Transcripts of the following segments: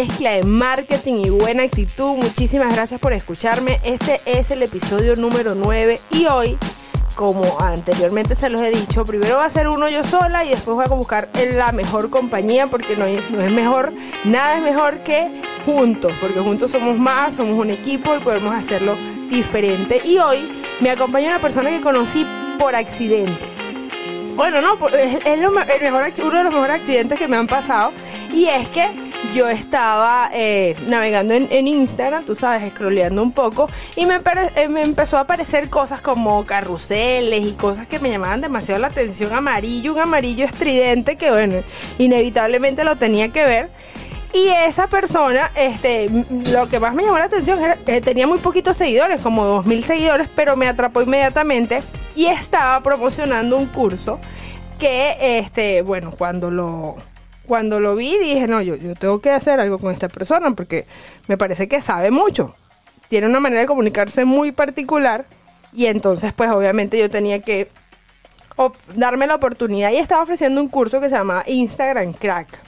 mezcla de marketing y buena actitud. Muchísimas gracias por escucharme. Este es el episodio número 9 y hoy, como anteriormente se los he dicho, primero va a ser uno yo sola y después voy a buscar la mejor compañía porque no, no es mejor, nada es mejor que juntos, porque juntos somos más, somos un equipo y podemos hacerlo diferente. Y hoy me acompaña una persona que conocí por accidente. Bueno, no, es, uno de los mejores accidentes que me han pasado. Y es que yo estaba eh, navegando en, Instagram, tú sabes, scrolleando un poco, y me, eh, me, empezó a aparecer cosas como carruseles y cosas que me llamaban demasiado la atención. Amarillo, un amarillo estridente que, bueno, inevitablemente lo tenía que ver. Y esa persona, este, lo que más me llamó la atención era que tenía muy poquitos seguidores, como 2.000 seguidores, pero me atrapó inmediatamente y estaba promocionando un curso que, este, bueno, cuando lo, cuando lo vi dije, no, yo, yo tengo que hacer algo con esta persona porque me parece que sabe mucho. Tiene una manera de comunicarse muy particular y entonces pues obviamente yo tenía que darme la oportunidad y estaba ofreciendo un curso que se llama Instagram Crack.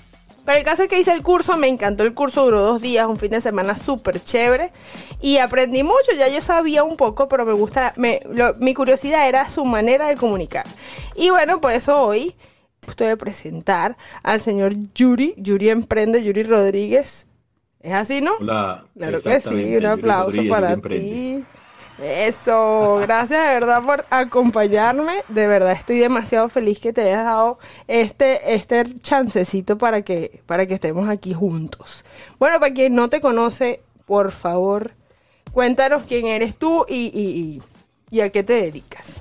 Pero el caso es que hice el curso, me encantó el curso, duró dos días, un fin de semana súper chévere y aprendí mucho, ya yo sabía un poco, pero me gusta, mi curiosidad era su manera de comunicar. Y bueno, por eso hoy estoy a presentar al señor Yuri, Yuri Emprende, Yuri Rodríguez. ¿Es así, no? Hola. Claro que sí, un aplauso para ti. Eso, gracias de verdad por acompañarme. De verdad estoy demasiado feliz que te hayas dado este, este chancecito para que, para que estemos aquí juntos. Bueno, para quien no te conoce, por favor, cuéntanos quién eres tú y, y a qué te dedicas.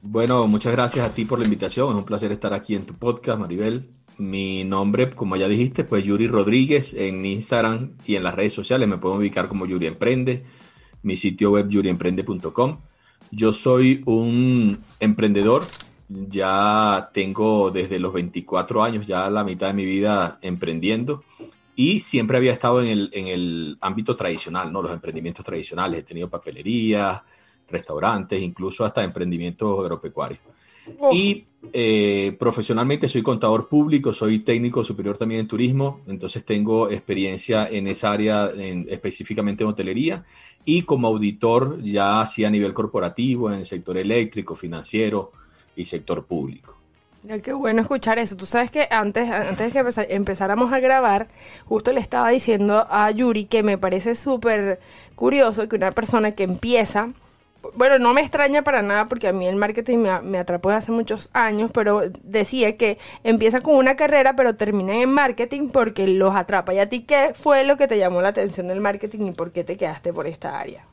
Bueno, muchas gracias a ti por la invitación. Es un placer estar aquí en tu podcast, Maribel. Mi nombre, como ya dijiste, pues Yuri Rodríguez en Instagram y en las redes sociales me pueden ubicar como Yuri Emprende mi sitio web yuriemprende.com. Yo soy un emprendedor, ya tengo desde los 24 años, ya la mitad de mi vida emprendiendo y siempre había estado en el, en el ámbito tradicional, ¿no? los emprendimientos tradicionales. He tenido papelería, restaurantes, incluso hasta emprendimientos agropecuarios. Y eh, profesionalmente soy contador público, soy técnico superior también en turismo, entonces tengo experiencia en esa área, específicamente en hotelería y como auditor ya así a nivel corporativo en el sector eléctrico, financiero y sector público. Qué bueno escuchar eso. Tú sabes que antes, antes de que empezáramos a grabar, justo le estaba diciendo a Yuri que me parece súper curioso que una persona que empieza bueno, no me extraña para nada porque a mí el marketing me, atrapó desde hace muchos años, pero decía que empieza con una carrera pero termina en marketing porque los atrapa. ¿Y a ti qué fue lo que te llamó la atención del marketing y por qué te quedaste por esta área?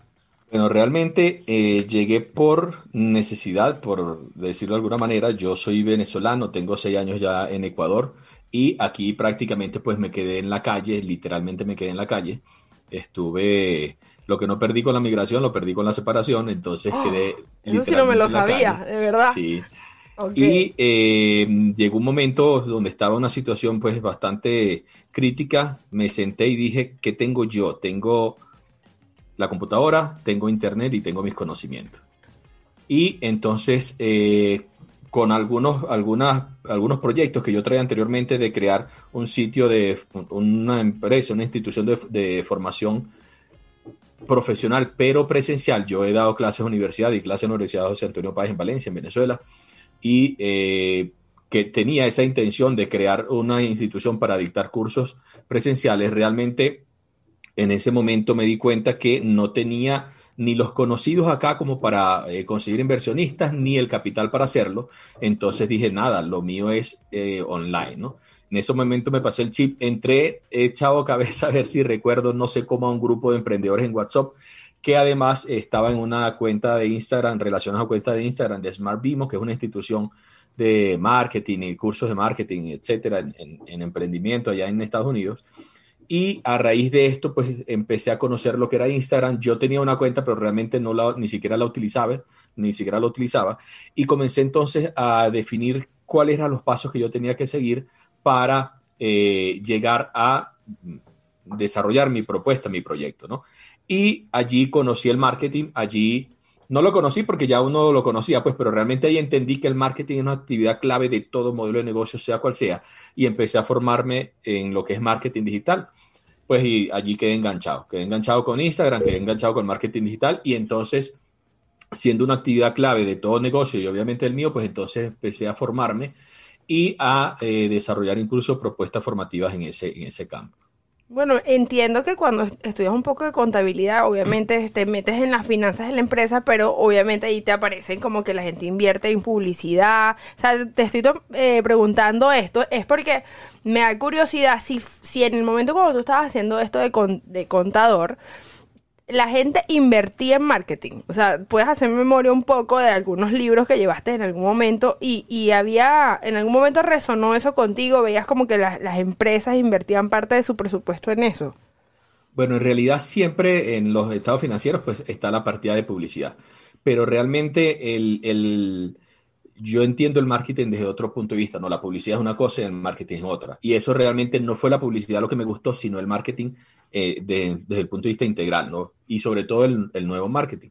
Bueno, realmente eh, llegué por necesidad, por decirlo de alguna manera. Yo soy venezolano, tengo seis años ya en Ecuador y aquí prácticamente pues me quedé en la calle, literalmente me quedé en la calle. Estuve lo que no perdí con la migración, lo perdí con la separación, entonces ¡Oh! quedé... Eso sí no me lo sabía, de verdad. Sí. Y eh, llegó un momento donde estaba una situación pues bastante crítica, me senté y dije, ¿qué tengo yo? Tengo la computadora, tengo internet y tengo mis conocimientos. Y entonces, eh, con algunos, algunas, algunos proyectos que yo traía anteriormente de crear un sitio de una empresa, una institución de, de formación profesional, pero presencial. Yo he dado clases en universidad y clases en la Universidad José Antonio Páez en Valencia, en Venezuela, y eh, que tenía esa intención de crear una institución para dictar cursos presenciales. Realmente, en ese momento me di cuenta que no tenía ni los conocidos acá como para eh, conseguir inversionistas, ni el capital para hacerlo. Entonces dije, nada, lo mío es eh, online, ¿no? En ese momento me pasó el chip, entré, echado cabeza a ver si recuerdo, no sé cómo, a un grupo de emprendedores en WhatsApp que además estaba en una cuenta de Instagram, relacionada a cuenta de Instagram de Smart Bimo, que es una institución de marketing y cursos de marketing, etcétera, en, emprendimiento allá en Estados Unidos. Y a raíz de esto, pues empecé a conocer lo que era Instagram. Yo tenía una cuenta, pero realmente no la, ni siquiera la utilizaba, ni siquiera la utilizaba. Y comencé entonces a definir cuáles eran los pasos que yo tenía que seguir para eh, llegar a desarrollar mi propuesta, mi proyecto, ¿no? Y allí conocí el marketing, allí no lo conocí porque ya uno lo conocía, pues, pero realmente ahí entendí que el marketing es una actividad clave de todo modelo de negocio, sea cual sea, y empecé a formarme en lo que es marketing digital. pues y allí quedé enganchado, quedé enganchado con Instagram, quedé enganchado con marketing digital y entonces, siendo una actividad clave de todo negocio y obviamente el mío, pues entonces empecé a formarme y a eh, desarrollar incluso propuestas formativas en ese, en ese campo. Bueno, entiendo que cuando estudias un poco de contabilidad, obviamente te metes en las finanzas de la empresa, pero obviamente ahí te aparecen como que la gente invierte en publicidad. O sea, te estoy eh, preguntando esto, es porque me da curiosidad si, si en el momento cuando tú estabas haciendo esto de, de contador, la gente invertía en marketing. O sea, puedes hacer memoria un poco de algunos libros que llevaste en algún momento y, y había, en algún momento resonó eso contigo, veías como que las empresas invertían parte de su presupuesto en eso. Bueno, en realidad siempre en los estados financieros pues está la partida de publicidad, pero realmente el, el yo entiendo el marketing desde otro punto de vista, ¿no? La publicidad es una cosa y el marketing es otra. Y eso realmente no fue la publicidad lo que me gustó, sino el marketing eh, desde el punto de vista integral, ¿no? Y sobre todo el, nuevo marketing.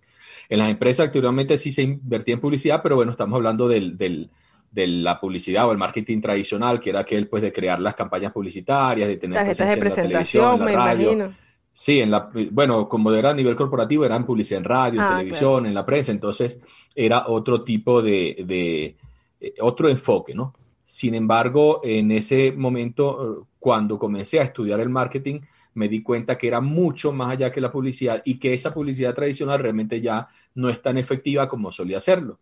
En las empresas actualmente sí se invertía en publicidad, pero bueno, estamos hablando del, de la publicidad o el marketing tradicional, que era aquel pues de crear las campañas publicitarias, de tener presencia de presentación, en la radio. me imagino. Sí, en la, bueno, como era a nivel corporativo, era en publicidad en radio, en ah, televisión, en la prensa, entonces era otro tipo de, de, eh, otro enfoque, ¿no? Sin embargo, en ese momento, cuando comencé a estudiar el marketing, me di cuenta que era mucho más allá que la publicidad y que esa publicidad tradicional realmente ya no es tan efectiva como solía serlo.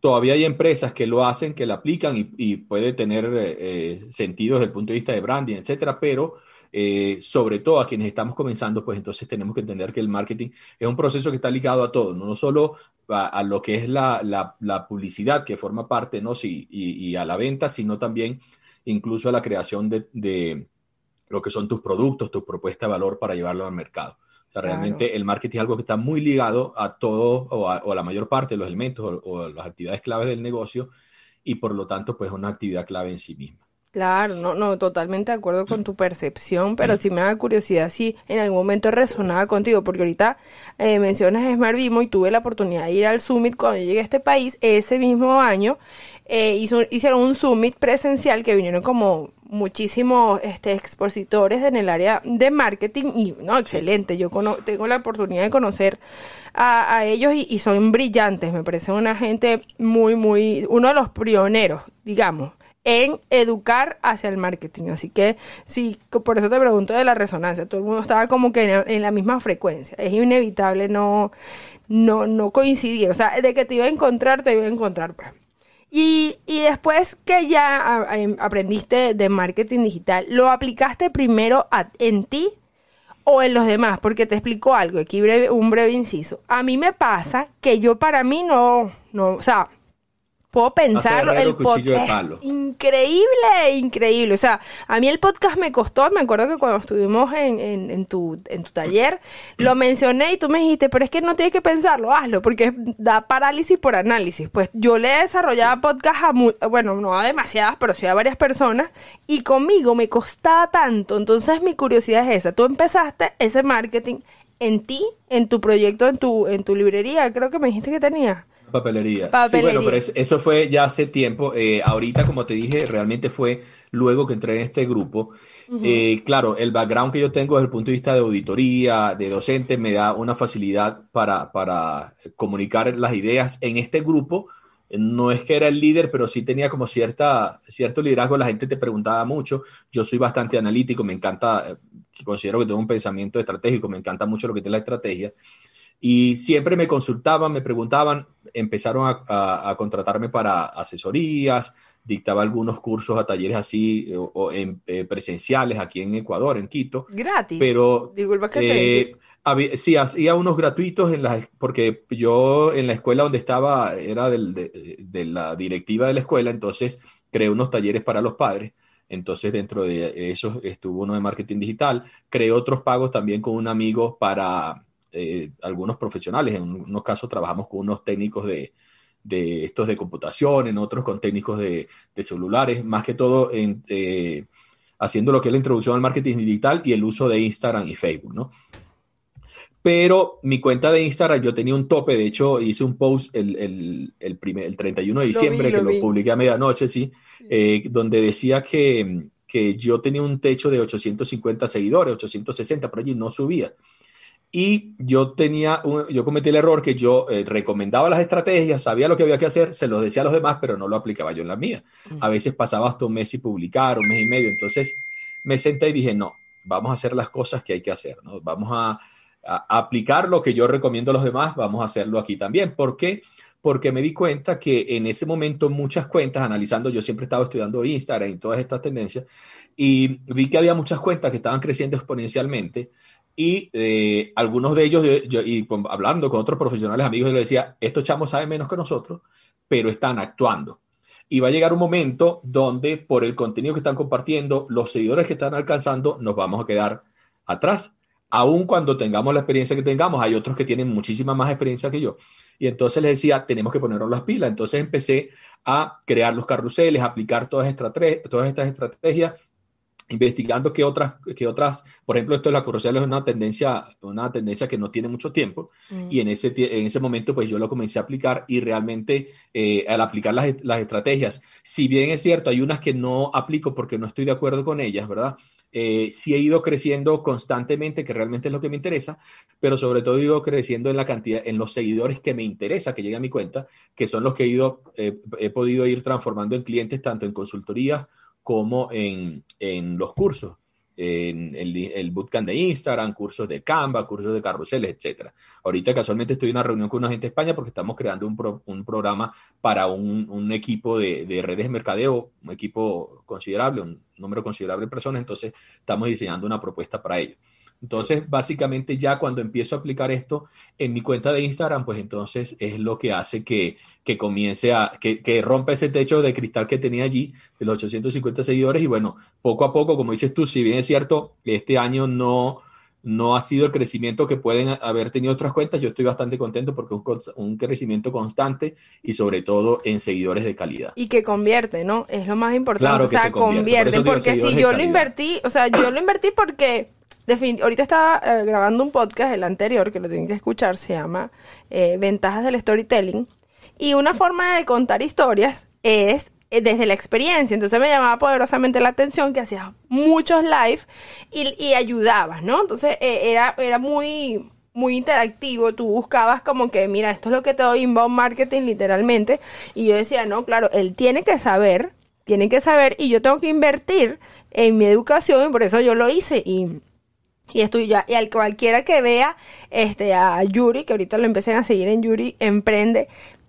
Todavía hay empresas que lo hacen, que la aplican y, puede tener eh, eh, sentido desde el punto de vista de branding, etcétera, pero eh, sobre todo a quienes estamos comenzando, pues entonces tenemos que entender que el marketing es un proceso que está ligado a todo, no solo a, lo que es la, la, publicidad que forma parte, ¿no? Sí, y, a la venta, sino también incluso a la creación de, de, lo que son tus productos, tu propuesta de valor para llevarlo al mercado. O sea, realmente el marketing es algo que está muy ligado a todo o a, la mayor parte de los elementos o, o las actividades claves del negocio y por lo tanto, pues es una actividad clave en sí misma. Claro, no, no, totalmente de acuerdo con tu percepción, pero sí me da curiosidad si en algún momento resonaba contigo, porque ahorita eh, mencionas Smart Vimo y tuve la oportunidad de ir al Summit cuando llegué a este país ese mismo año. Eh, hizo, hicieron un Summit presencial que vinieron como muchísimos este, expositores en el área de marketing y no, excelente, yo tengo la oportunidad de conocer a, a ellos y, y, son brillantes, me parece una gente muy, muy, uno de los pioneros, digamos, en educar hacia el marketing. Así que sí, por eso te pregunto de la resonancia. Todo el mundo estaba como que en, la misma frecuencia. Es inevitable no, no, no coincidir. O sea, de que te iba a encontrar, te iba a encontrar. Pues. Y, y, después que ya em, aprendiste de marketing digital, ¿lo aplicaste primero en ti o en los demás? Porque te explico algo, aquí breve, un breve inciso. A mí me pasa que yo para mí no, no, o sea, puedo pensarlo. El podcast. Increíble, increíble. O sea, a mí el podcast me costó. Me acuerdo que cuando estuvimos en, en, tu, en tu taller, lo mencioné y tú me dijiste, pero es que no tienes que pensarlo, hazlo, porque da parálisis por análisis. Pues yo le he desarrollado podcast a, bueno, no a demasiadas, pero sí a varias personas, y conmigo me costaba tanto. Entonces, mi curiosidad es esa. Tú empezaste ese marketing en ti, en tu proyecto, en tu, en tu librería, creo que me dijiste que tenías. Papelería. Sí, bueno, pero eso fue ya hace tiempo. Eh, ahorita, como te dije, realmente fue luego que entré en este grupo. Eh, claro, el background que yo tengo desde el punto de vista de auditoría, de docente, me da una facilidad para, para comunicar las ideas en este grupo. No es que era el líder, pero sí tenía como cierta, cierto liderazgo. La gente te preguntaba mucho. Yo soy bastante analítico, me encanta, eh, considero que tengo un pensamiento estratégico, me encanta mucho lo que tiene la estrategia. Y siempre me consultaban, me preguntaban, empezaron a, contratarme para asesorías, dictaba algunos cursos a talleres así o, en, eh, presenciales aquí en Ecuador, en Quito. Gratis. Pero eh, sí, hacía unos gratuitos en las, porque yo en la escuela donde estaba era de, de, la directiva de la escuela, entonces creé unos talleres para los padres. Entonces, dentro de eso estuvo uno de marketing digital. Creé otros pagos también con un amigo para eh, algunos profesionales. En unos casos trabajamos con unos técnicos de, de estos de computación, en otros con técnicos de, de celulares, más que todo en, eh, haciendo lo que es la introducción al marketing digital y el uso de Instagram y Facebook, ¿no? Pero mi cuenta de Instagram, yo tenía un tope, de hecho hice un post el, el, el, primer, el 31 de diciembre, que lo publiqué a medianoche, sí, eh, donde decía que que yo tenía un techo de 850 seguidores, 860, por allí no subía. Y yo tenía, yo cometí el error que yo eh, recomendaba las estrategias, sabía lo que había que hacer, se lo decía a los demás, pero no lo aplicaba yo en la mía. A veces pasaba hasta un mes y publicar, un mes y medio. Entonces me senté y dije, no, vamos a hacer las cosas que hay que hacer, ¿no? Vamos a, a aplicar lo que yo recomiendo a los demás, vamos a hacerlo aquí también. ¿Por qué? porque me di cuenta que en ese momento muchas cuentas, analizando, yo siempre estaba estudiando Instagram y todas estas tendencias, y vi que había muchas cuentas que estaban creciendo exponencialmente y eh, algunos de ellos, yo, y hablando con otros profesionales amigos, yo les decía, estos chamos saben menos que nosotros, pero están actuando. Y va a llegar un momento donde por el contenido que están compartiendo, los seguidores que están alcanzando, nos vamos a quedar atrás. Aún cuando tengamos la experiencia que tengamos, hay otros que tienen muchísima más experiencia que yo. Y entonces les decía, tenemos que ponernos las pilas. Entonces empecé a crear los carruseles, aplicar todas, todas estas estrategias investigando qué otras, qué otras, por ejemplo, esto de la carrusel es una tendencia, una tendencia que no tiene mucho tiempo mm. y en ese, en ese momento pues yo lo comencé a aplicar y realmente eh, al aplicar las, las, estrategias, si bien es cierto, hay unas que no aplico porque no estoy de acuerdo con ellas, ¿verdad? eh, sí he ido creciendo constantemente, que realmente es lo que me interesa, pero sobre todo he ido creciendo en la cantidad, en los seguidores que me interesa que lleguen a mi cuenta, que son los que he ido, eh, he podido ir transformando en clientes tanto en consultorías como en, en los cursos en el, el, bootcamp de Instagram, cursos de Canva, cursos de carruseles, etcétera. Ahorita casualmente estoy en una reunión con una gente de España porque estamos creando un, un programa para un, un equipo de, de, redes de mercadeo, un equipo considerable, un número considerable de personas, entonces estamos diseñando una propuesta para ello. Entonces, básicamente ya cuando empiezo a aplicar esto en mi cuenta de Instagram, pues entonces es lo que hace que, que comience a, que, que rompa ese techo de cristal que tenía allí de los 850 seguidores. Y bueno, poco a poco, como dices tú, si bien es cierto, este año no, no ha sido el crecimiento que pueden haber tenido otras cuentas. Yo estoy bastante contento porque es un, crecimiento constante y sobre todo en seguidores de calidad. Y que convierte, ¿no? Es lo más importante. Claro o sea, convierte. porque si yo lo invertí, o sea, yo lo invertí porque ahorita estaba eh, grabando un podcast, el anterior, que lo tienen que escuchar, se llama eh, Ventajas del Storytelling. Y una forma de contar historias es desde la experiencia. Entonces me llamaba poderosamente la atención que hacías muchos live y, y ayudabas, ¿no? Entonces era, era muy, muy interactivo. Tú buscabas como que, mira, esto es lo que te doy inbound marketing literalmente. Y yo decía, no, claro, él tiene que saber, tiene que saber y yo tengo que invertir en mi educación y por eso yo lo hice. Y y estoy ya, y al cualquiera que vea este a Yuri, que ahorita lo empecé a seguir en Yuri Emprende,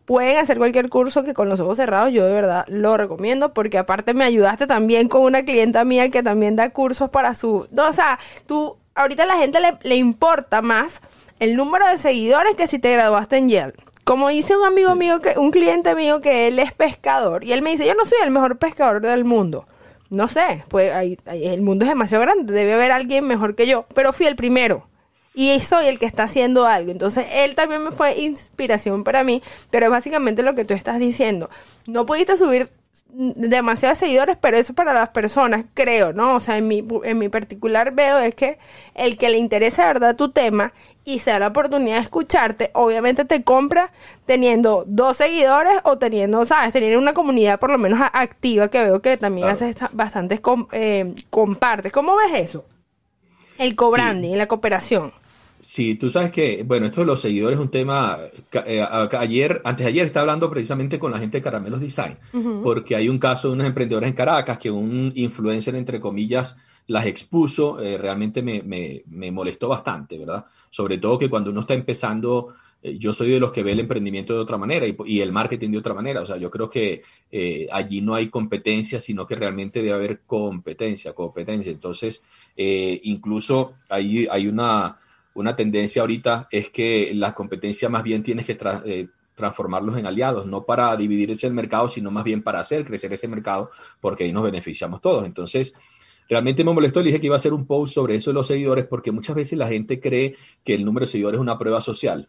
pueden hacer cualquier curso que con los ojos cerrados yo de verdad lo recomiendo porque aparte me ayudaste también con una clienta mía que también da cursos para su... No, o sea, tú, ahorita a la gente le, le importa más el número de seguidores que si te graduaste en Yale. Como dice un amigo mío, que un cliente mío que él es pescador y él me dice, yo no soy el mejor pescador del mundo no sé, pues el mundo es demasiado grande, debe haber alguien mejor que yo, pero fui el primero. Y soy el que está haciendo algo. Entonces, él también me fue inspiración para mí, pero es básicamente lo que tú estás diciendo. No pudiste subir demasiados seguidores, pero eso para las personas, creo, ¿no? O sea, en mi, en mi particular veo es que el que le interesa de verdad tu tema y se da la oportunidad de escucharte, obviamente te compra teniendo dos seguidores o teniendo, ¿sabes? Tener una comunidad por lo menos activa que veo que también haces bastantes eh, compartes. ¿Cómo ves eso? El co-branding, la cooperación. Sí, tú sabes que, bueno, esto de los seguidores es un tema. Eh, ayer, antes de ayer, estaba hablando precisamente con la gente de Caramelos Design, porque hay un caso de unos emprendedores en Caracas que un influencer, entre comillas, las expuso. Eh, realmente me, me, me, molestó bastante, ¿verdad? Sobre todo que cuando uno está empezando, eh, yo soy de los que ve el emprendimiento de otra manera y, y el marketing de otra manera. O sea, yo creo que allí no hay competencia, sino que realmente debe haber competencia, competencia. Entonces, incluso ahí hay una una tendencia ahorita es que la competencia más bien tienes que eh, transformarlos en aliados, no para dividir ese mercado, sino más bien para hacer crecer ese mercado, porque ahí nos beneficiamos todos. Entonces, realmente me molestó, le dije que iba a hacer un post sobre eso de los seguidores, porque muchas veces la gente cree que el número de seguidores es una prueba social.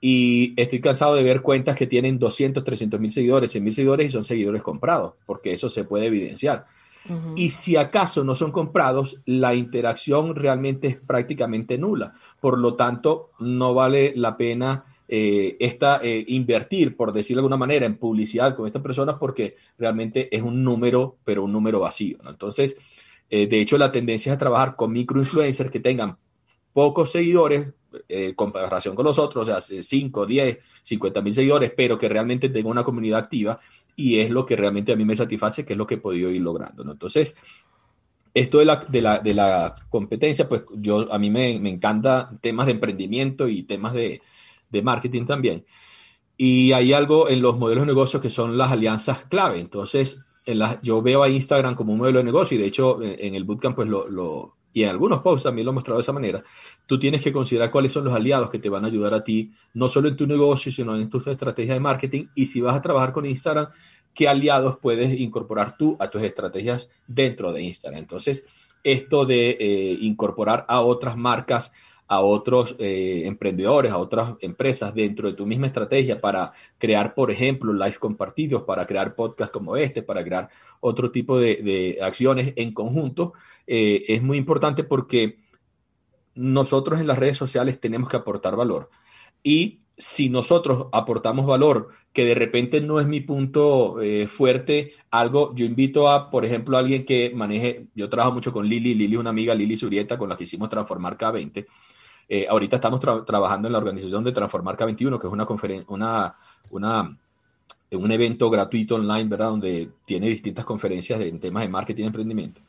Y estoy cansado de ver cuentas que tienen 200, 300 mil seguidores, 100 mil seguidores y son seguidores comprados, porque eso se puede evidenciar. Y si acaso no son comprados, la interacción realmente es prácticamente nula. Por lo tanto, no vale la pena eh, esta, eh, invertir, por decirlo de alguna manera, en publicidad con estas personas porque realmente es un número, pero un número vacío. Entonces, Eh, de hecho, la tendencia es a trabajar con microinfluencers que tengan pocos seguidores eh, comparación con los otros, o sea, 5, 10, 50 mil seguidores, pero que realmente tengan una comunidad activa y es lo que realmente a mí me satisface, que es lo que he podido ir logrando. ¿no? Entonces, esto de la, de la, competencia, pues yo a mí me, me encanta temas de emprendimiento y temas de, de marketing también. Y hay algo en los modelos de negocio que son las alianzas clave. Entonces, en la, yo veo a Instagram como un modelo de negocio y de hecho en el bootcamp pues lo, y en algunos posts también lo he mostrado de esa manera. Tú tienes que considerar cuáles son los aliados que te van a ayudar a ti, no solo en tu negocio, sino en tu estrategia de marketing. Y si vas a trabajar con Instagram, qué aliados puedes incorporar tú a tus estrategias dentro de Instagram. Entonces, esto de eh, incorporar a otras marcas, a otros eh, emprendedores, a otras empresas dentro de tu misma estrategia para crear, por ejemplo, live compartidos, para crear podcasts como este, para crear otro tipo de, acciones en conjunto, eh, es muy importante porque nosotros en las redes sociales tenemos que aportar valor. Y si nosotros aportamos valor, que de repente no es mi punto eh, fuerte, algo, yo invito a, por ejemplo, a alguien que maneje, yo trabajo mucho con Lili, Lili es una amiga, Lili Surieta, con la que hicimos Transformar K20. Eh, ahorita estamos trabajando en la organización de Transformar K21, que es una conferencia, una, una, un evento gratuito online, ¿verdad? Donde tiene distintas conferencias en temas de marketing y emprendimiento.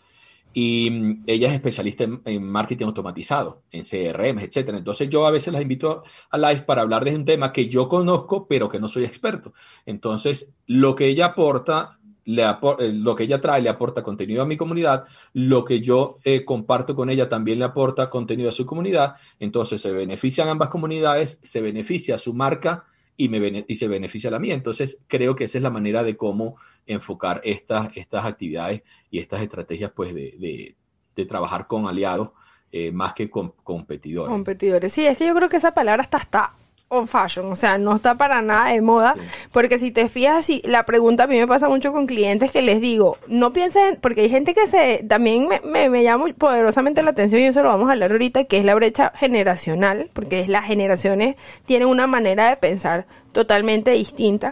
Y mm, ella es especialista en, marketing automatizado, en CRM, etcétera. Entonces yo a veces las invito a live para hablar de un tema que yo conozco, pero que no soy experto. Entonces, lo que ella aporta eh, lo que ella trae le aporta contenido a mi comunidad, lo que yo eh, comparto con ella también le aporta contenido a su comunidad, entonces se benefician ambas comunidades, se beneficia su marca y, me, y se beneficia la mía. Entonces creo que esa es la manera de cómo enfocar estas, estas actividades y estas estrategias pues de, de, trabajar con aliados eh, más que con competidores. Competidores, sí, es que yo creo que esa palabra está, está on fashion, o sea, no está para nada de moda, porque si te fijas, si la pregunta a mí me pasa mucho con clientes que les digo, no piensen, porque hay gente que se, también me, me, llama poderosamente la atención y eso lo vamos a hablar ahorita, que es la brecha generacional, porque las generaciones tienen una manera de pensar totalmente distinta,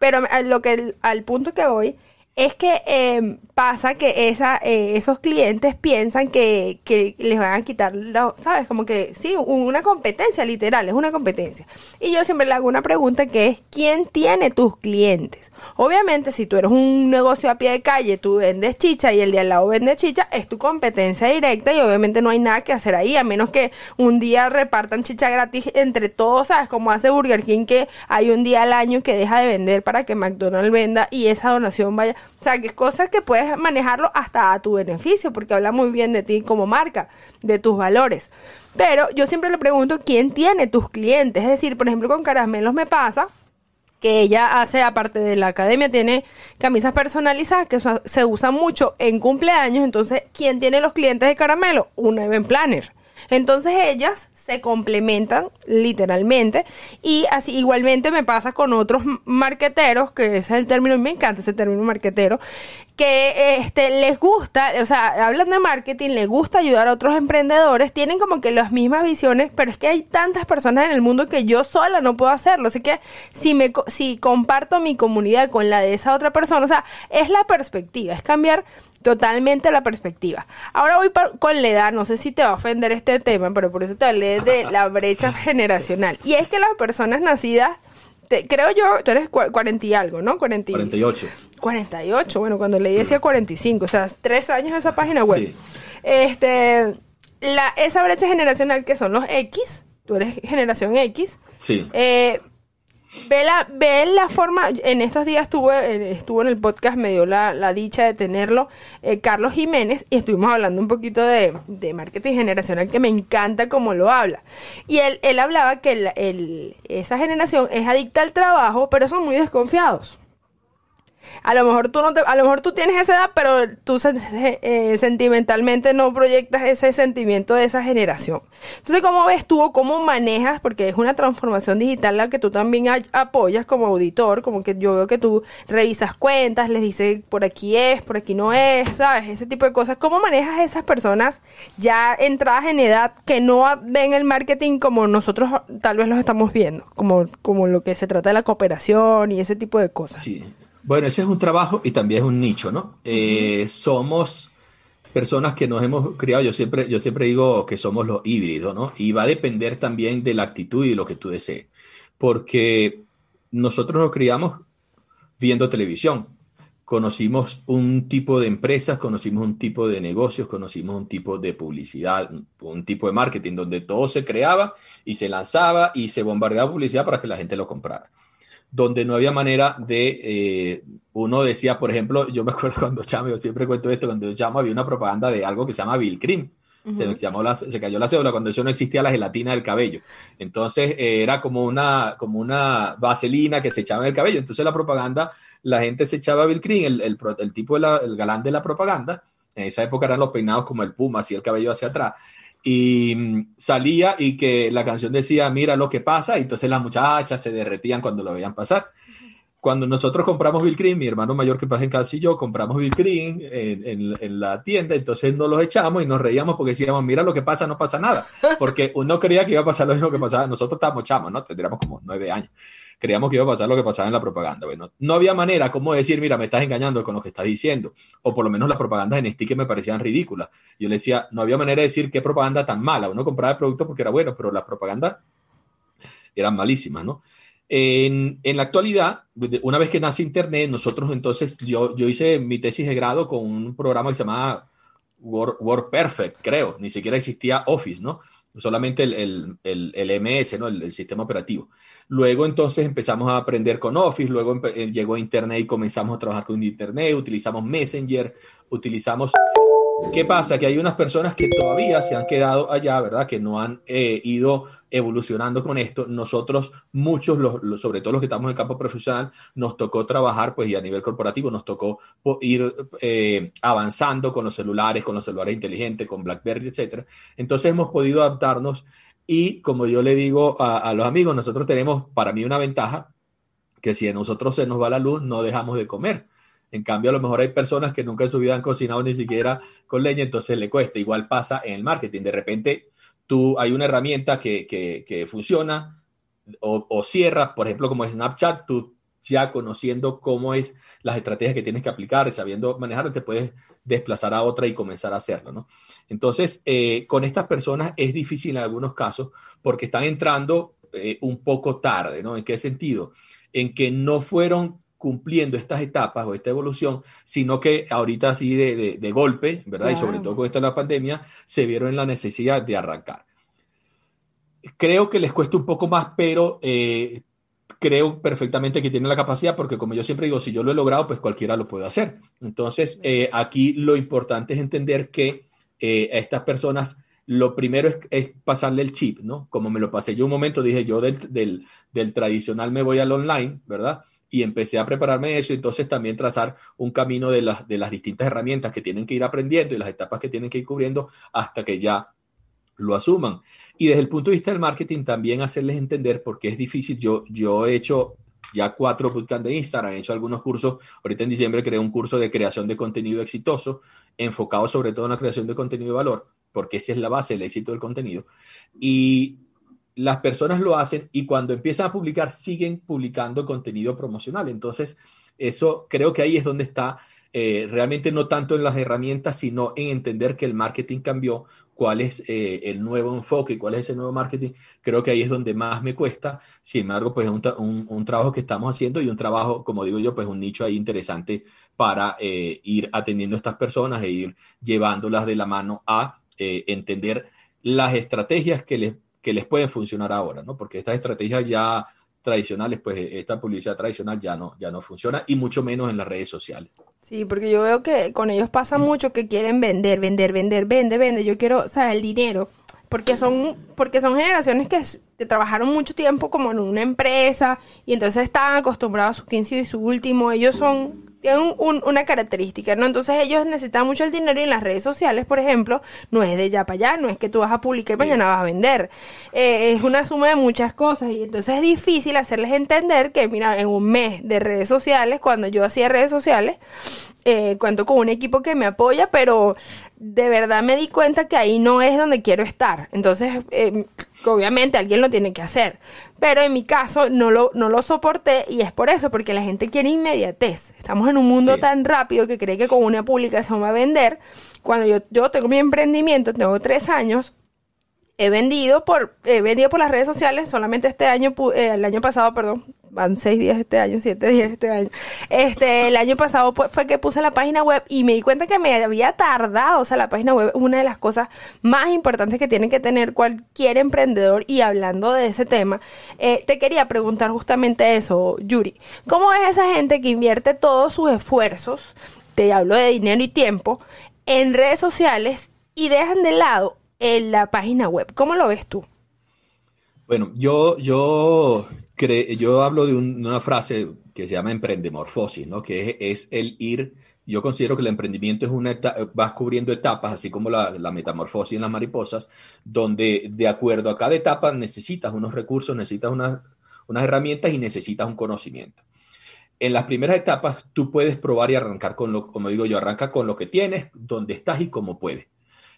pero lo que, al punto que voy, es que eh, pasa que esa, eh, esos clientes piensan que, que, les van a quitar, ¿sabes? Como que sí, una competencia literal, es una competencia. Y yo siempre le hago una pregunta que es, ¿quién tiene tus clientes? Obviamente, si tú eres un negocio a pie de calle, tú vendes chicha y el de al lado vende chicha, es tu competencia directa y obviamente no hay nada que hacer ahí, a menos que un día repartan chicha gratis entre todos, ¿sabes? Como hace Burger King, que hay un día al año que deja de vender para que McDonald's venda y esa donación vaya. O sea, que es cosas que puedes manejarlo hasta a tu beneficio, porque habla muy bien de ti como marca, de tus valores. Pero yo siempre le pregunto quién tiene tus clientes. Es decir, por ejemplo, con Caramelos me pasa que ella hace, aparte de la academia, tiene camisas personalizadas que se usan mucho en cumpleaños. Entonces, ¿quién tiene los clientes de Caramelo? Un event planner. Entonces ellas se complementan literalmente y así igualmente me pasa con otros marqueteros, que ese es el término, me encanta ese término marquetero, que este les gusta, o sea, hablan de marketing, les gusta ayudar a otros emprendedores, tienen como que las mismas visiones, pero es que hay tantas personas en el mundo que yo sola no puedo hacerlo, así que si me si comparto mi comunidad con la de esa otra persona, o sea, es la perspectiva, es cambiar totalmente la perspectiva. Ahora voy con la edad, no sé si te va a ofender este tema, pero por eso te hablé de la brecha generacional. Y es que las personas nacidas, creo yo, tú eres 40 y algo, ¿no? 40 48. 48, bueno, cuando leí decía 45, o sea, tres años esa página web. Sí. Este, la, esa brecha generacional que son los X, tú eres generación X. Sí. Eh, Ve la, ve la forma, en estos días estuve, estuvo en el podcast, me dio la, dicha de tenerlo, eh, Carlos Jiménez, y estuvimos hablando un poquito de, de, marketing generacional, que me encanta cómo lo habla. Y él, él hablaba que el, esa generación es adicta al trabajo, pero son muy desconfiados. A lo mejor tú no te, a lo mejor tú tienes esa edad, pero tú eh, sentimentalmente no proyectas ese sentimiento de esa generación. Entonces, ¿cómo ves tú o cómo manejas? Porque es una transformación digital la que tú también apoyas como auditor, como que yo veo que tú revisas cuentas, les dices por aquí es, por aquí no es, ¿sabes? Ese tipo de cosas. ¿Cómo manejas esas personas ya entradas en edad que no ven el marketing como nosotros tal vez los estamos viendo, como, como lo que se trata de la cooperación y ese tipo de cosas? Sí, bueno, ese es un trabajo y también es un nicho, ¿no? Eh, somos, personas que nos hemos criado, yo siempre, yo siempre digo que somos los híbridos, ¿no? Y va a depender también de la actitud y de lo que tú desees. Porque nosotros nos criamos viendo televisión. Conocimos un tipo de empresas, conocimos un tipo de negocios, conocimos un tipo de publicidad, un tipo de marketing donde todo se creaba y se lanzaba y se bombardeaba publicidad para que la gente lo comprara donde no había manera de, eh, uno decía, por ejemplo, yo me acuerdo cuando Chamo, yo siempre cuento esto, cuando yo Chamo había una propaganda de algo que se llama Bill Cream. se, llamó la, se cayó la cédula cuando eso no existía la gelatina del cabello. Entonces eh, era como una, como una vaselina que se echaba en el cabello. Entonces la propaganda, la gente se echaba Bill Cream, el, el, el tipo, de el galán de la propaganda. En esa época eran los peinados como el puma, así el cabello hacia atrás y mm, salía y que la canción decía, mira lo que pasa, y entonces las muchachas se derretían cuando lo veían pasar. Cuando nosotros compramos Bill Cream, mi hermano mayor que pasa en casa y yo, compramos Bill Cream en, la tienda, entonces nos los echamos y nos reíamos porque decíamos, mira lo que pasa, no pasa nada, porque uno creía que iba a pasar lo mismo que pasaba, nosotros estábamos chamos, ¿no? Tendríamos como nueve años creíamos que iba a pasar lo que pasaba en la propaganda. Bueno, no había manera como decir, mira, me estás engañando con lo que estás diciendo. O por lo menos las propagandas en stick me parecían ridículas. Yo le decía, no había manera de decir qué propaganda tan mala. Uno compraba el producto porque era bueno, pero las propagandas eran malísimas, ¿no? En, en, la actualidad, una vez que nace Internet, nosotros entonces, yo, yo hice mi tesis de grado con un programa que se llamaba Word, Word Perfect, creo, ni siquiera existía Office, ¿no? Solamente el, el, el, MS, ¿no? El, sistema operativo. Luego entonces empezamos a aprender con Office, luego eh, llegó Internet y comenzamos a trabajar con Internet, utilizamos Messenger, utilizamos ¿Qué pasa? Que hay unas personas que todavía se han quedado allá, ¿verdad? Que no han eh, ido evolucionando con esto. Nosotros, muchos, los, sobre todo los que estamos en el campo profesional, nos tocó trabajar, pues, y a nivel corporativo nos tocó ir eh, avanzando con los celulares, con los celulares inteligentes, con BlackBerry, etcétera. Entonces hemos podido adaptarnos y, como yo le digo a, a los amigos, nosotros tenemos, para mí, una ventaja, que si a nosotros se nos va la luz, no dejamos de comer en cambio, a lo mejor hay personas que nunca en su vida han cocinado ni siquiera con leña, entonces le cuesta. Igual pasa en el marketing. De repente, tú hay una herramienta que, que, funciona o, cierra, por ejemplo, como Snapchat, tú ya conociendo cómo es las estrategias que tienes que aplicar y sabiendo manejar, te puedes desplazar a otra y comenzar a hacerlo, ¿no? Entonces, eh, con estas personas es difícil en algunos casos porque están entrando eh, un poco tarde, ¿no? ¿En qué sentido? En que no fueron cumpliendo estas etapas o esta evolución, sino que ahorita así de, de, golpe, ¿verdad? Y sobre todo con esto de la pandemia, se vieron en la necesidad de arrancar. Creo que les cuesta un poco más, pero eh, creo perfectamente que tienen la capacidad, porque como yo siempre digo, si yo lo he logrado, pues cualquiera lo puede hacer. Entonces, eh, aquí lo importante es entender que eh, a estas personas lo primero es, es, pasarle el chip, ¿no? Como me lo pasé yo un momento, dije yo del, del, del tradicional me voy al online, ¿verdad? Y empecé a prepararme eso, entonces también trazar un camino de las, de las distintas herramientas que tienen que ir aprendiendo y las etapas que tienen que ir cubriendo hasta que ya lo asuman. Y desde el punto de vista del marketing, también hacerles entender porque es difícil. Yo, yo he hecho ya cuatro bootcamps de Instagram, he hecho algunos cursos. Ahorita en diciembre creé un curso de creación de contenido exitoso, enfocado sobre todo en la creación de contenido de valor, porque esa es la base del éxito del contenido. Y las personas lo hacen y cuando empiezan a publicar siguen publicando contenido promocional. Entonces, eso creo que ahí es donde está eh, realmente no tanto en las herramientas, sino en entender que el marketing cambió, cuál es eh, el nuevo enfoque, cuál es ese nuevo marketing. Creo que ahí es donde más me cuesta. Sin embargo, pues es un, trabajo que estamos haciendo y un trabajo, como digo yo, pues un nicho ahí interesante para eh, ir atendiendo a estas personas e ir llevándolas de la mano a entender las estrategias que les que les pueden funcionar ahora, ¿no? Porque estas estrategias ya tradicionales, pues esta publicidad tradicional ya no, ya no funciona y mucho menos en las redes sociales. Sí, porque yo veo que con ellos pasa mucho que quieren vender, vender, vender, vende, vende. Yo quiero, o sea, el dinero, porque son, porque son generaciones que, trabajaron mucho tiempo como en una empresa y entonces están acostumbrados a su 15 y su último. Ellos son tienen una característica, ¿no? Entonces ellos necesitan mucho el dinero y en las redes sociales, por ejemplo, no es de ya para allá, no es que tú vas a publicar y mañana vas a vender. Eh, es una suma de muchas cosas y entonces es difícil hacerles entender que, mira, en un mes de redes sociales, cuando yo hacía redes sociales, eh, cuento con un equipo que me apoya, pero de verdad me di cuenta que ahí no es donde quiero estar. Entonces, eh, obviamente alguien lo tiene que hacer. Pero en mi caso no lo, no lo soporté y es por eso, porque la gente quiere inmediatez. Estamos en un mundo tan rápido que cree que con una publicación va a vender cuando yo, yo tengo mi emprendimiento, tengo tres años, he vendido por, he vendido por las redes sociales solamente este año, eh, el año pasado, perdón, van seis días este año, siete días este año. Este, el año pasado fue que puse la página web y me di cuenta que me había tardado, o sea, la página web es una de las cosas más importantes que tiene que tener cualquier emprendedor y hablando de ese tema, eh, te quería preguntar justamente eso, Yuri, ¿cómo es esa gente que invierte todos sus esfuerzos, te hablo de dinero y tiempo, en redes sociales y dejan de lado en la página web? ¿Cómo lo ves tú? Bueno, yo, yo yo hablo de, una frase que se llama emprendemorfosis, ¿no? Que es, el ir, yo considero que el emprendimiento es una vas cubriendo etapas, así como la, metamorfosis en las mariposas, donde de acuerdo a cada etapa necesitas unos recursos, necesitas unas herramientas y necesitas un conocimiento. En las primeras etapas tú puedes probar y arrancar con lo, como digo yo, arranca con lo que tienes, donde estás y cómo puedes.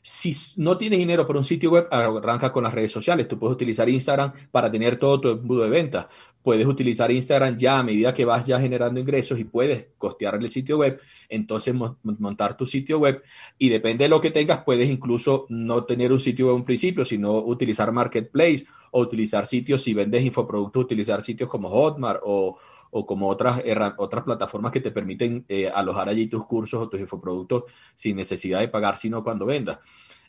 Si no tienes dinero para un sitio web, arranca con las redes sociales. Tú puedes utilizar Instagram para tener todo tu embudo de ventas. Puedes utilizar Instagram ya a medida que vas ya generando ingresos y puedes costear el sitio web. Entonces montar tu sitio web y depende de lo que tengas, puedes incluso no tener un sitio web en principio, sino utilizar Marketplace o utilizar sitios, si vendes infoproductos, utilizar sitios como Hotmart o, o como otras, otras plataformas que te permiten eh, alojar allí tus cursos o tus infoproductos sin necesidad de pagar, sino cuando vendas.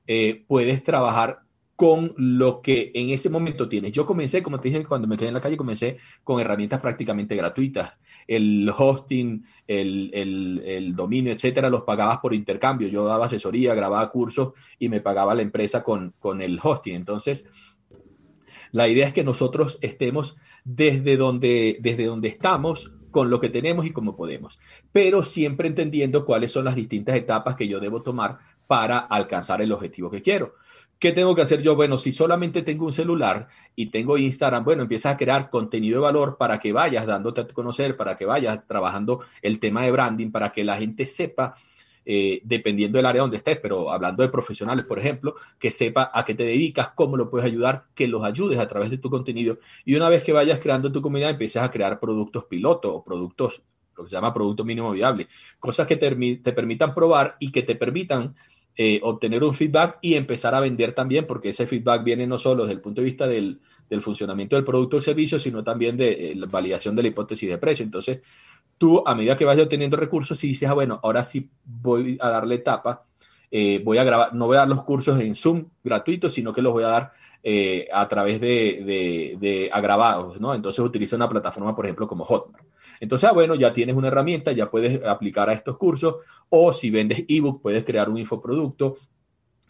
Eh, puedes trabajar con lo que en ese momento tienes. Yo comencé, como te dije, cuando me quedé en la calle, comencé con herramientas prácticamente gratuitas. El hosting, el, el, el, dominio, etcétera, los pagabas por intercambio. Yo daba asesoría, grababa cursos y me pagaba la empresa con, con el hosting. Entonces, la idea es que nosotros estemos desde donde, desde donde estamos con lo que tenemos y como podemos, pero siempre entendiendo cuáles son las distintas etapas que yo debo tomar para alcanzar el objetivo que quiero. ¿Qué tengo que hacer yo? Bueno, si solamente tengo un celular y tengo Instagram, bueno, empiezas a crear contenido de valor para que vayas dándote a conocer, para que vayas trabajando el tema de branding, para que la gente sepa eh, dependiendo del área donde estés, pero hablando de profesionales, por ejemplo, que sepa a qué te dedicas, cómo lo puedes ayudar, que los ayudes a través de tu contenido. Y una vez que vayas creando tu comunidad, empieces a crear productos piloto o productos, lo que se llama producto mínimo viable, cosas que te, permitan probar y que te permitan eh, obtener un feedback y empezar a vender también, porque ese feedback viene no solo desde el punto de vista del, del funcionamiento del producto o servicio, sino también de eh, la validación de la hipótesis de precio. Entonces, tú a medida que vayas obteniendo recursos, si dices, ah, bueno, ahora sí voy a darle etapa, eh, voy a grabar, no voy a dar los cursos en Zoom gratuitos, sino que los voy a dar eh, a través de, de, de, agravados, ¿no? Entonces utiliza una plataforma, por ejemplo, como Hotmart. Entonces, ah, bueno, ya tienes una herramienta, ya puedes aplicar a estos cursos, o si vendes ebook, puedes crear un infoproducto,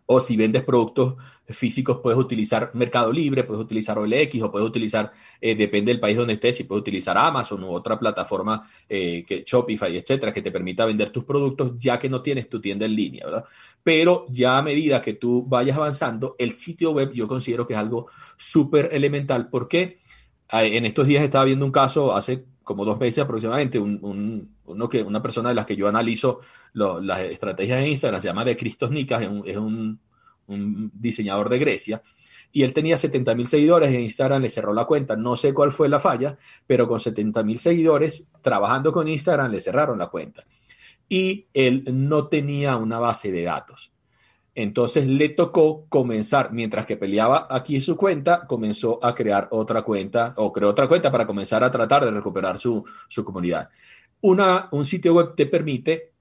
o si vendes productos físicos, puedes utilizar Mercado Libre, puedes utilizar OLX o puedes utilizar, eh, depende del país donde estés, si puedes utilizar Amazon u otra plataforma, eh, que Shopify, etcétera, que te permita vender tus productos ya que no tienes tu tienda en línea, ¿verdad? Pero ya a medida que tú vayas avanzando, el sitio web yo considero que es algo súper elemental porque eh, en estos días estaba viendo un caso hace como dos meses aproximadamente, un, uno que, una persona de las que yo analizo las estrategias en Instagram, se llama De Cristos Nicas, es, un, diseñador de Grecia, y él tenía 70 mil seguidores en Instagram, le cerró la cuenta, no sé cuál fue la falla, pero con 70 mil seguidores, trabajando con Instagram, le cerraron la cuenta. Y él no tenía una base de datos. Entonces le tocó comenzar, mientras que peleaba aquí su cuenta, comenzó a crear otra cuenta o creó otra cuenta para comenzar a tratar de recuperar su, comunidad. Una, un sitio web te permite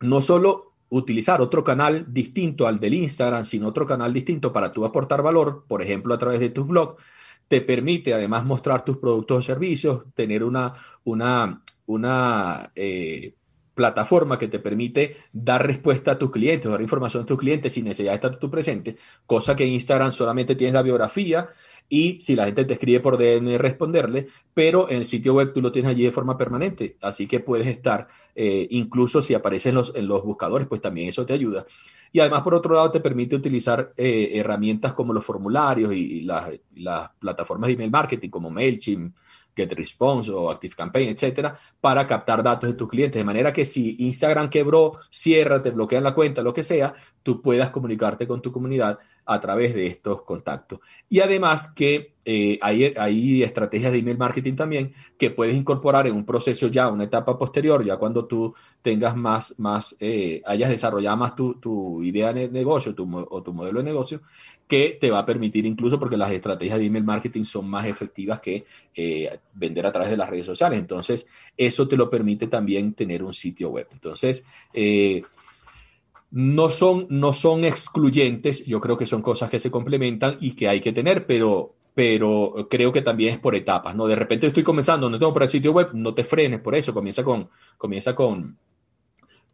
no solo utilizar otro canal distinto al del Instagram, sino otro canal distinto para tú aportar valor, por ejemplo, a través de tus blogs, te permite además mostrar tus productos o servicios, tener una, una, una eh, plataforma que te permite dar respuesta a tus clientes, dar información a tus clientes sin necesidad de estar tú presente, cosa que en Instagram solamente tienes la biografía y si la gente te escribe por DM responderle, pero en el sitio web tú lo tienes allí de forma permanente, así que puedes estar, eh, incluso si apareces en los, en los, buscadores, pues también eso te ayuda. Y además, por otro lado, te permite utilizar eh, herramientas como los formularios y, las, las, plataformas de email marketing como MailChimp, GetResponse o ActiveCampaign, etcétera, para captar datos de tus clientes. De manera que si Instagram quebró, cierra, te bloquean la cuenta, lo que sea, tú puedas comunicarte con tu comunidad a través de estos contactos. Y además que eh, hay, hay, estrategias de email marketing también que puedes incorporar en un proceso ya, una etapa posterior, ya cuando tú tengas más, más eh, hayas desarrollado más tu, tu idea de negocio tu, o tu modelo de negocio, que te va a permitir incluso porque las estrategias de email marketing son más efectivas que eh, vender a través de las redes sociales. Entonces, eso te lo permite también tener un sitio web. Entonces, no son, no son excluyentes, yo creo que son cosas que se complementan y que hay que tener, pero, pero creo que también es por etapas, ¿no? De repente estoy comenzando, no tengo para el sitio web, no te frenes por eso, comienza con, comienza con,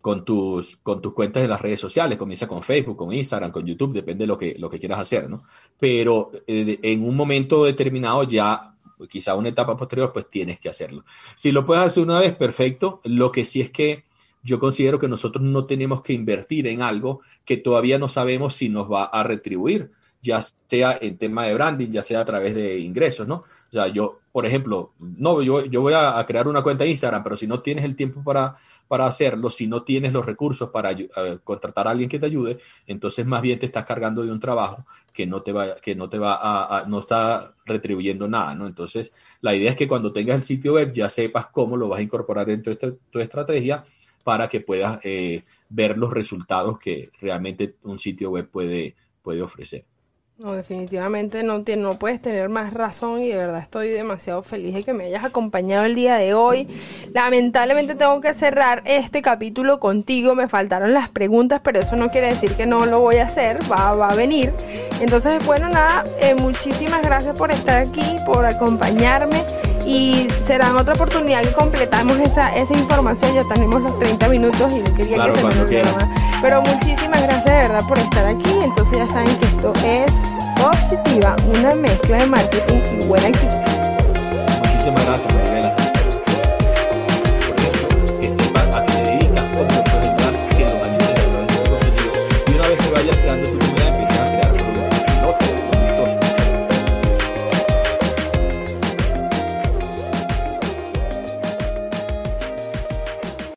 con tus, con tus cuentas de las redes sociales, comienza con Facebook, con Instagram, con YouTube, depende de lo que, lo que quieras hacer, ¿no? Pero eh, en un momento determinado ya quizá una etapa posterior, pues tienes que hacerlo. Si lo puedes hacer una vez, perfecto. Lo que sí es que yo considero que nosotros no tenemos que invertir en algo que todavía no sabemos si nos va a retribuir, ya sea en tema de branding, ya sea a través de ingresos, ¿no? O sea, yo, por ejemplo, no, yo, yo voy a, crear una cuenta de Instagram, pero si no tienes el tiempo para, para hacerlo, si no tienes los recursos para contratar a alguien que te ayude, entonces más bien te estás cargando de un trabajo que no te va, que no te va a, no está retribuyendo nada, ¿no? Entonces, la idea es que cuando tengas el sitio web ya sepas cómo lo vas a incorporar dentro de tu estrategia para que puedas eh, ver los resultados que realmente un sitio web puede, puede ofrecer. No, definitivamente no, no puedes tener más razón y de verdad estoy demasiado feliz de que me hayas acompañado el día de hoy. Lamentablemente tengo que cerrar este capítulo contigo, me faltaron las preguntas, pero eso no quiere decir que no lo voy a hacer, va, va a venir. Entonces, bueno, nada, eh, muchísimas gracias por estar aquí, por acompañarme y será en otra oportunidad que completamos esa, esa información. Ya tenemos los 30 minutos y no quería que se me olvidara. Pero muchísimas gracias de verdad por estar aquí. Entonces ya saben que esto es Positiva, una mezcla de marketing y buena actitud. Muchísimas gracias, Maribela.